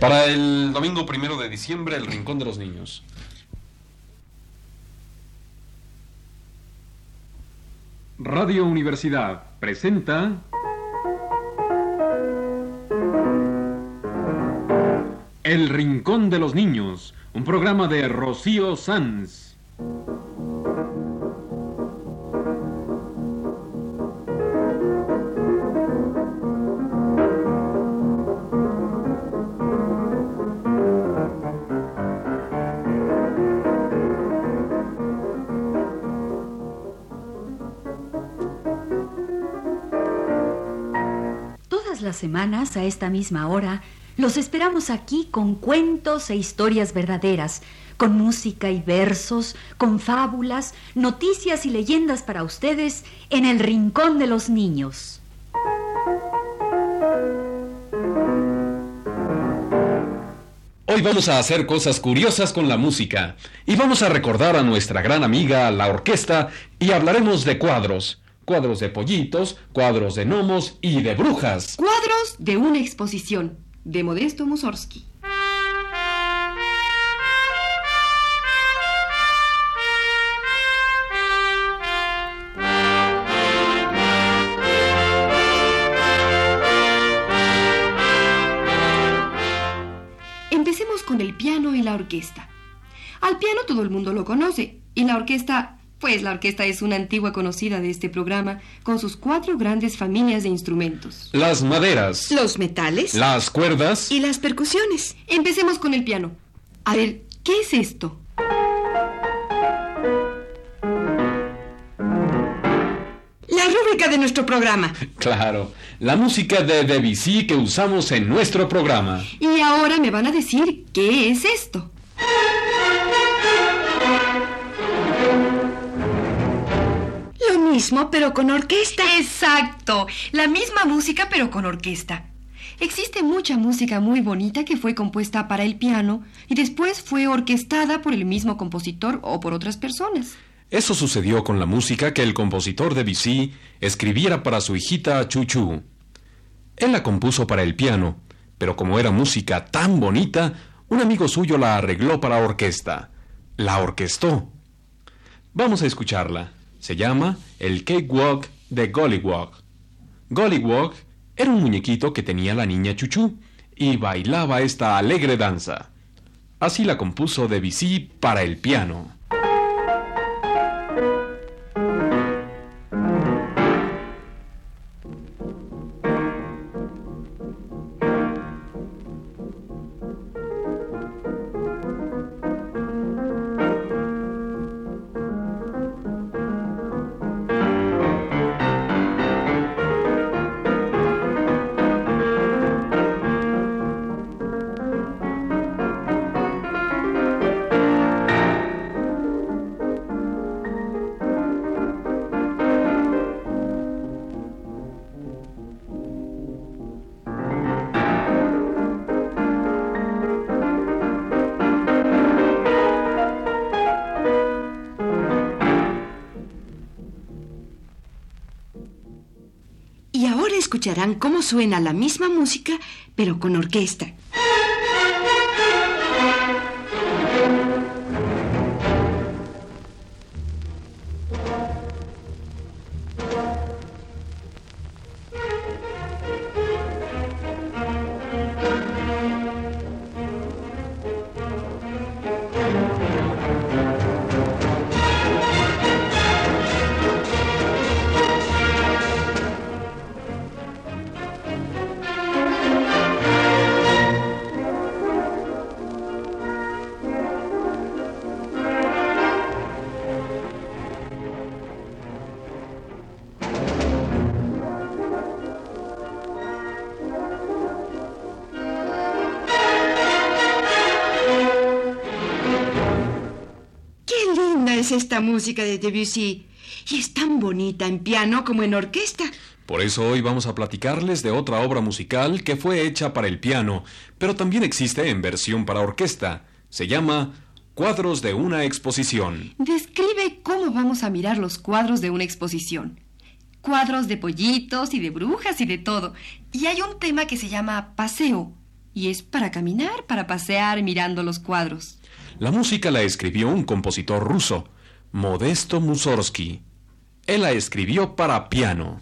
Para el domingo primero de diciembre, el Rincón de los Niños. Radio Universidad presenta El Rincón de los Niños, un programa de Rocío Sanz. Semanas, a esta misma hora, los esperamos aquí con cuentos e historias verdaderas, con música y versos, con fábulas, noticias y leyendas para ustedes en el Rincón de los Niños. Hoy vamos a hacer cosas curiosas con la música y vamos a recordar a nuestra gran amiga, la orquesta, y hablaremos de cuadros. Cuadros de pollitos, cuadros de gnomos y de brujas. Cuadros de una exposición de Modesto Mussorgsky. Empecemos con el piano y la orquesta. Al piano todo el mundo lo conoce y la orquesta, pues la orquesta es una antigua conocida de este programa con sus cuatro grandes familias de instrumentos. Las maderas, Los metales las cuerdas, y las percusiones. Empecemos con el piano. A ver, ¿qué es esto? La rúbrica de nuestro programa. claro, la música de Debussy que usamos en nuestro programa. Y ahora me van a decir qué es esto. Mismo, pero con orquesta. Exacto, la misma música pero con orquesta. Existe mucha música muy bonita que fue compuesta para el piano y después fue orquestada por el mismo compositor o por otras personas. Eso sucedió con la música que el compositor Debussy escribiera para su hijita Chuchu. Él la compuso para el piano, pero como era música tan bonita, un amigo suyo la arregló para orquesta. La orquestó. Vamos a escucharla. Se llama El Cakewalk de Gollywog. Gollywog era un muñequito que tenía la niña Chuchu y bailaba esta alegre danza. Así la compuso Debussy para el piano. Escucharán cómo suena la misma música, pero con orquesta. Esta música de Debussy! Y es tan bonita en piano como en orquesta. Por eso hoy vamos a platicarles de otra obra musical que fue hecha para el piano, pero también existe en versión para orquesta. Se llama Cuadros de una exposición. Describe cómo vamos a mirar los cuadros de una exposición. Cuadros de pollitos y de brujas y de todo. Y hay un tema que se llama paseo. Y es para caminar, para pasear mirando los cuadros. La música la escribió un compositor ruso, Modesto Mussorgsky. Él la escribió para piano.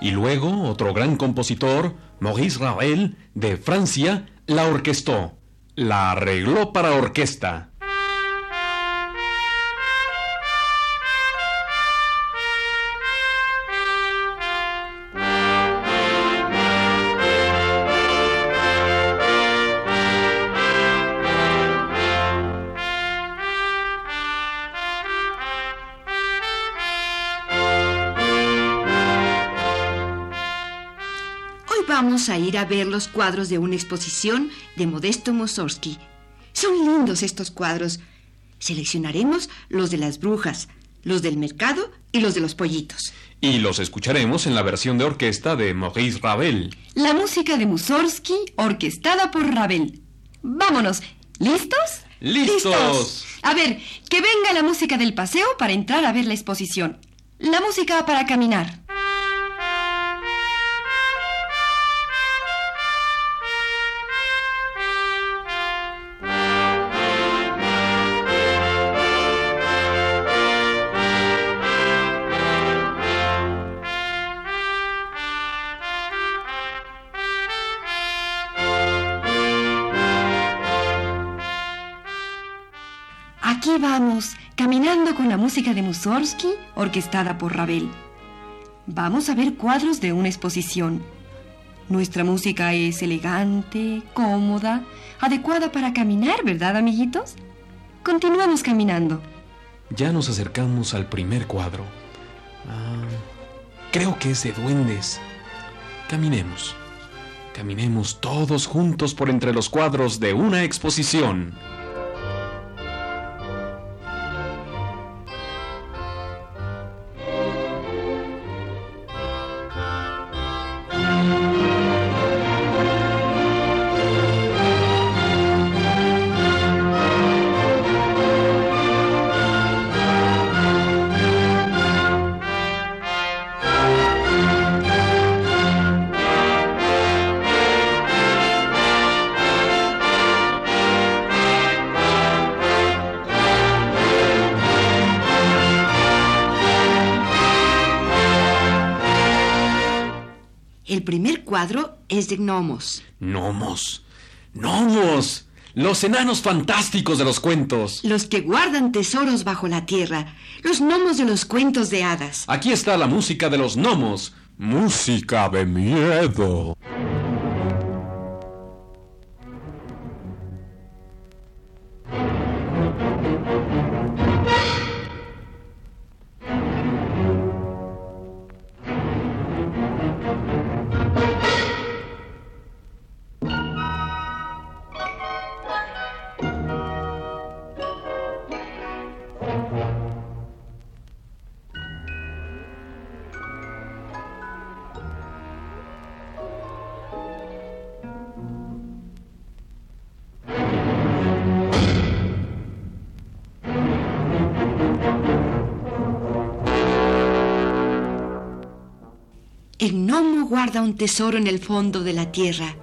Y luego otro gran compositor, Maurice Ravel, de Francia, la orquestó. La arregló para orquesta. Vamos a ir a ver los cuadros de una exposición de Modesto Mussorgsky. Son lindos estos cuadros. Seleccionaremos los de las brujas, los del mercado y los de los pollitos. Y los escucharemos en la versión de orquesta de Maurice Ravel. La música de Mussorgsky, orquestada por Ravel. Vámonos. ¿Listos? ¡Listos! A ver, que venga la música del paseo para entrar a ver la exposición. La música para caminar. Música de Mussorgsky, orquestada por Ravel. Vamos a ver cuadros de una exposición. Nuestra música es elegante, cómoda, adecuada para caminar, ¿verdad, amiguitos? Continuamos caminando. Ya nos acercamos al primer cuadro. Ah, creo que es de duendes. Caminemos. Caminemos todos juntos por entre los cuadros de una exposición. Cuadro es de gnomos. ¡Gnomos! ¡Gnomos! Los enanos fantásticos de los cuentos. Los que guardan tesoros bajo la tierra. Los gnomos de los cuentos de hadas. Aquí está la música de los gnomos. Música de miedo. Gnomo guarda un tesoro en el fondo de la tierra.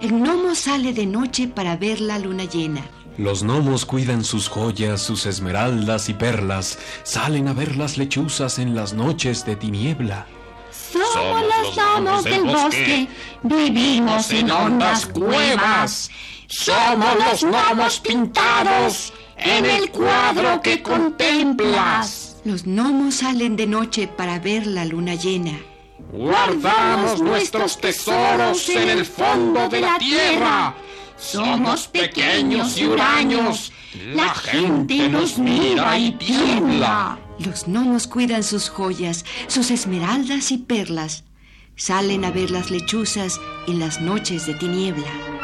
El gnomo sale de noche para ver la luna llena. Los gnomos cuidan sus joyas, sus esmeraldas y perlas. Salen a ver las lechuzas en las noches de tiniebla. Somos los gnomos del bosque, vivimos en hondas cuevas. Somos los gnomos pintados en el cuadro que contemplas. Los gnomos salen de noche para ver la luna llena. Guardamos nuestros tesoros en el fondo de la tierra. Somos pequeños y huraños. La gente nos mira y tiembla. Los gnomos cuidan sus joyas, sus esmeraldas y perlas. Salen a ver las lechuzas en las noches de tiniebla.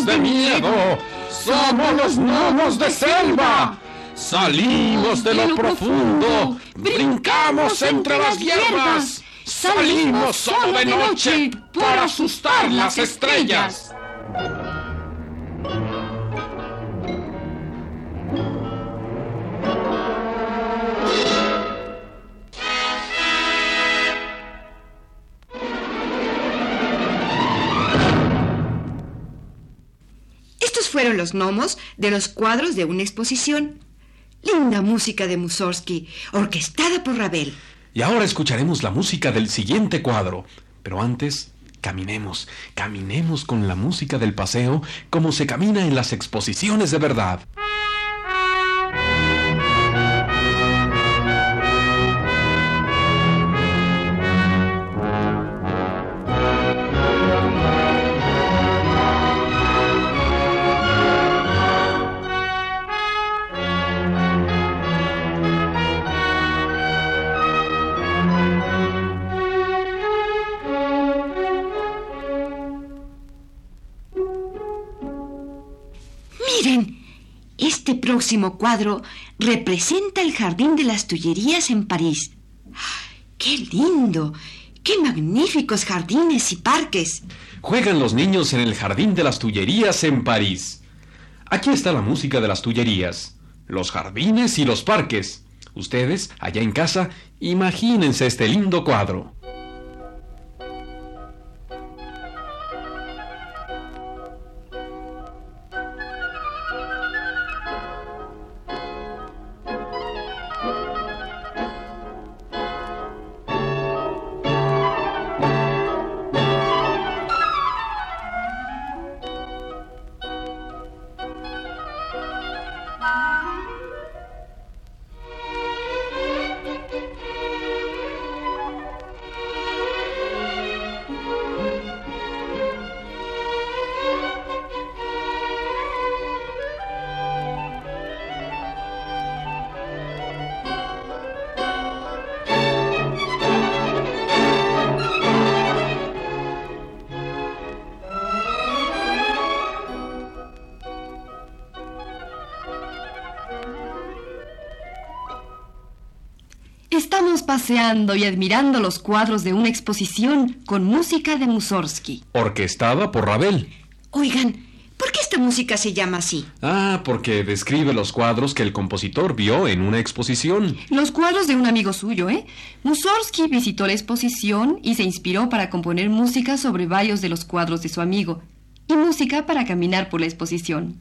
Gnomos de miedo, somos los gnomos de selva. Salimos de lo profundo, brincamos entre las hierbas, salimos solo de noche para asustar las estrellas. Fueron los gnomos de los cuadros de una exposición. Linda música de Mussorgsky, orquestada por Ravel. Y ahora escucharemos la música del siguiente cuadro. Pero antes, caminemos, caminemos con la música del paseo como se camina en las exposiciones de verdad. Miren, este próximo cuadro representa el Jardín de las Tullerías en París. ¡Qué lindo! ¡Qué magníficos jardines y parques! Juegan los niños en el Jardín de las Tullerías en París. Aquí está la música de las Tullerías, los jardines y los parques. Ustedes, allá en casa, imagínense este lindo cuadro. Paseando y admirando los cuadros de una exposición con música de Mussorgsky. Orquestada por Ravel. Oigan, ¿por qué esta música se llama así? Ah, porque describe los cuadros que el compositor vio en una exposición. Los cuadros de un amigo suyo, ¿eh? Mussorgsky visitó la exposición y se inspiró para componer música sobre varios de los cuadros de su amigo y música para caminar por la exposición.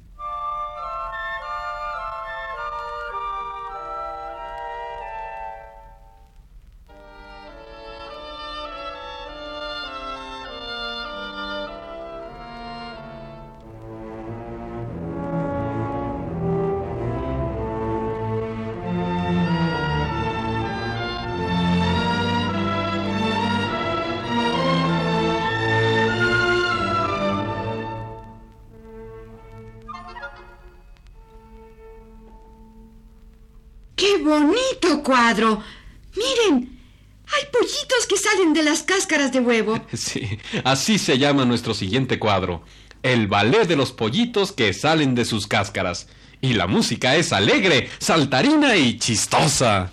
Miren, hay pollitos que salen de las cáscaras de huevo. Sí, así se llama nuestro siguiente cuadro. El ballet de los pollitos que salen de sus cáscaras. Y la música es alegre, saltarina y chistosa.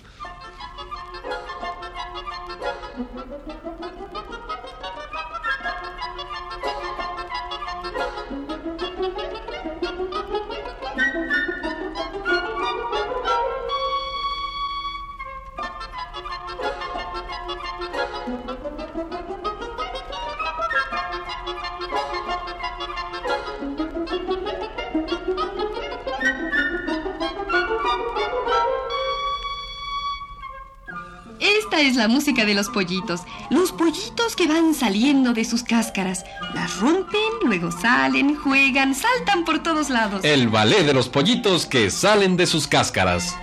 Música de los pollitos. Los pollitos que van saliendo de sus cáscaras. Las rompen, luego salen, juegan, saltan por todos lados. El ballet de los pollitos que salen de sus cáscaras.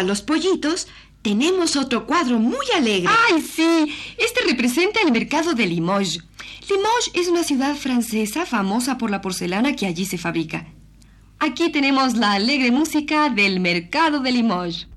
A los pollitos tenemos otro cuadro muy alegre. ¡Ay, sí! Este representa el mercado de Limoges. Limoges es una ciudad francesa famosa por la porcelana que allí se fabrica. Aquí tenemos la alegre música del mercado de Limoges.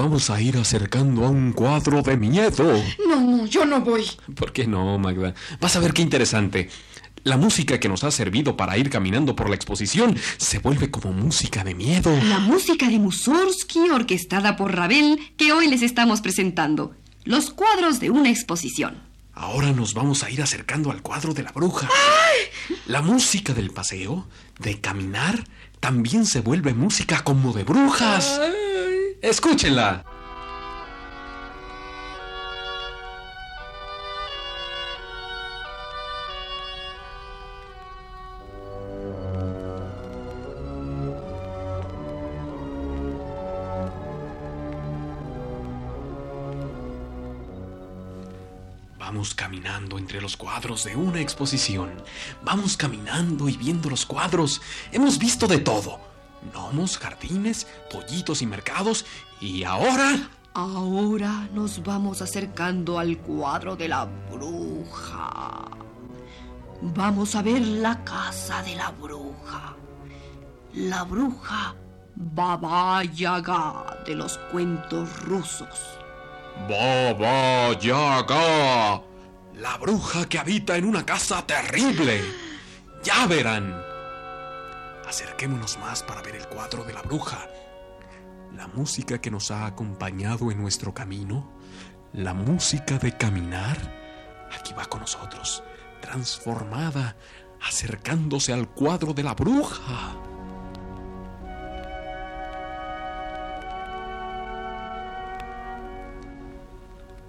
Vamos a ir acercando a un cuadro de miedo. No, no, yo no voy. ¿Por qué no, Magda? Vas a ver qué interesante. La música que nos ha servido para ir caminando por la exposición se vuelve como música de miedo. La música de Mussorgsky, orquestada por Ravel, que hoy les estamos presentando. Los cuadros de una exposición. Ahora nos vamos a ir acercando al cuadro de la bruja. La música del paseo, de caminar, también se vuelve música como de brujas. Escúchenla. Vamos caminando entre los cuadros de una exposición. Vamos caminando y viendo los cuadros. Hemos visto de todo. Gnomos, jardines, pollitos y mercados. Y ahora... Ahora nos vamos acercando al cuadro de la bruja. Vamos a ver la casa de la bruja. La bruja Baba Yaga de los cuentos rusos. Baba Yaga. La bruja que habita en una casa terrible. Ya verán. Acerquémonos más para ver el cuadro de la bruja. La música que nos ha acompañado en nuestro camino, la música de caminar, aquí va con nosotros, transformada, acercándose al cuadro de la bruja.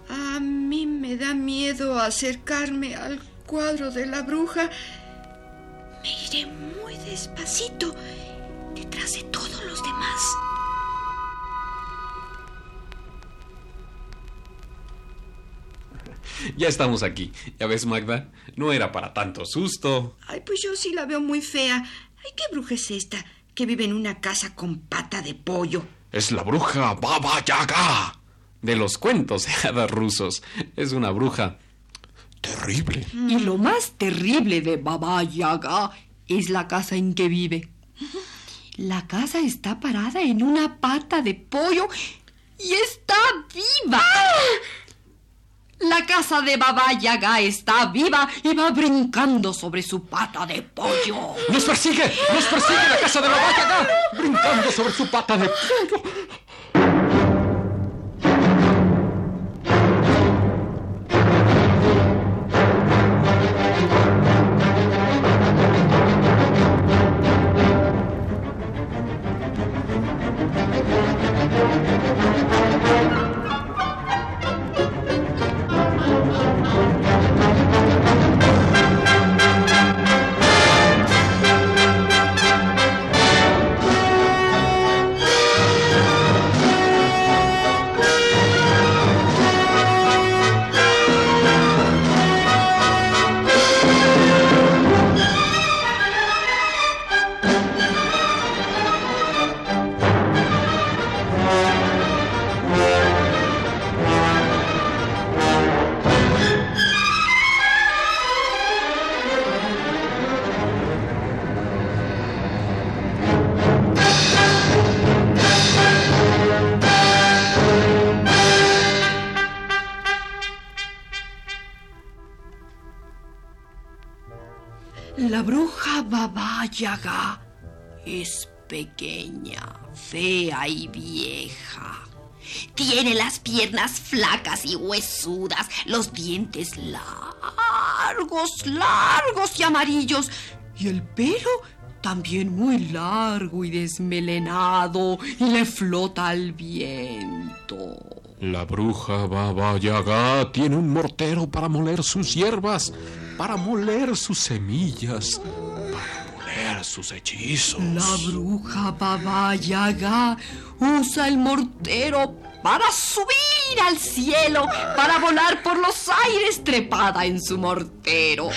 A mí me da miedo acercarme al cuadro de la bruja. Me iré despacito detrás de todos los demás. Ya estamos aquí. Ya ves, Magda, no era para tanto susto. Ay, pues yo sí la veo muy fea. Ay, ¿qué bruja es esta? Que vive en una casa con pata de pollo. Es la bruja Baba Yaga. De los cuentos de hadas rusos. Es una bruja terrible. Y lo más terrible de Baba Yaga es la casa en que vive. La casa está parada en una pata de pollo y está viva. La casa de Baba Yaga está viva y va brincando sobre su pata de pollo. ¡Nos persigue! ¡Nos persigue la casa de Baba Yaga! Brincando sobre su pata de pollo. Yaga es pequeña, fea y vieja. Tiene las piernas flacas y huesudas, los dientes largos, largos y amarillos, y el pelo también muy largo y desmelenado, y le flota al viento. La bruja Baba Yaga tiene un mortero para moler sus hierbas, para moler sus semillas, sus hechizos. La bruja Baba Yaga usa el mortero para subir al cielo, para volar por los aires trepada en su mortero,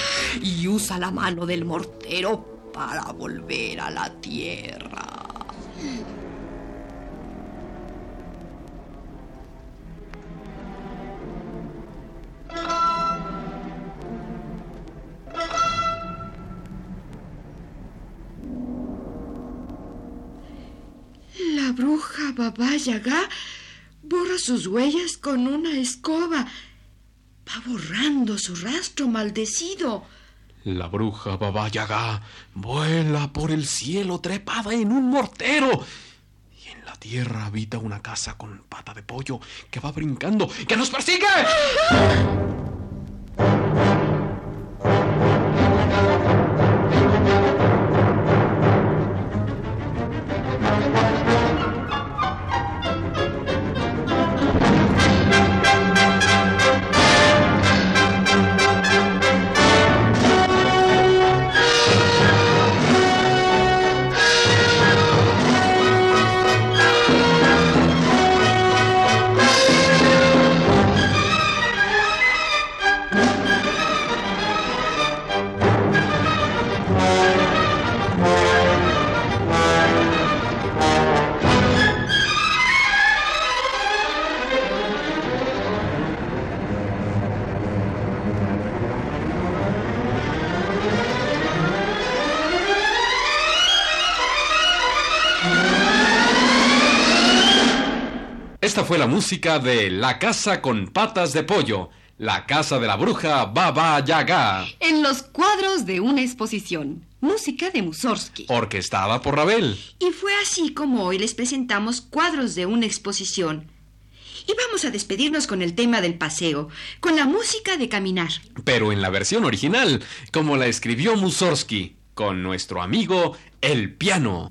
y usa la mano del mortero para volver a la tierra. Bruja Baba Yaga borra sus huellas con una escoba. Va borrando su rastro maldecido. La bruja Baba Yaga vuela por el cielo trepada en un mortero. Y en la tierra habita una casa con pata de pollo que va brincando, que nos persigue. Esta fue la música de La Casa con Patas de Pollo, la casa de la bruja Baba Yaga, En los cuadros de una exposición. Música de Mussorgsky. orquestada por Ravel. Y fue así como hoy les presentamos cuadros de una exposición. Y vamos a despedirnos con el tema del paseo, con la música de caminar. pero en la versión original, como la escribió Mussorgsky, con nuestro amigo el piano.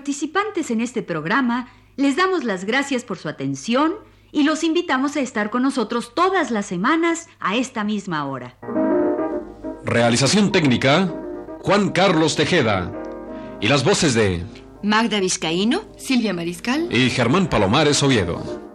Participantes en este programa les damos las gracias por su atención y los invitamos a estar con nosotros todas las semanas a esta misma hora. Realización técnica, Juan Carlos Tejeda. Y las voces de Magda Vizcaíno, Silvia Mariscal. y Germán Palomares Oviedo.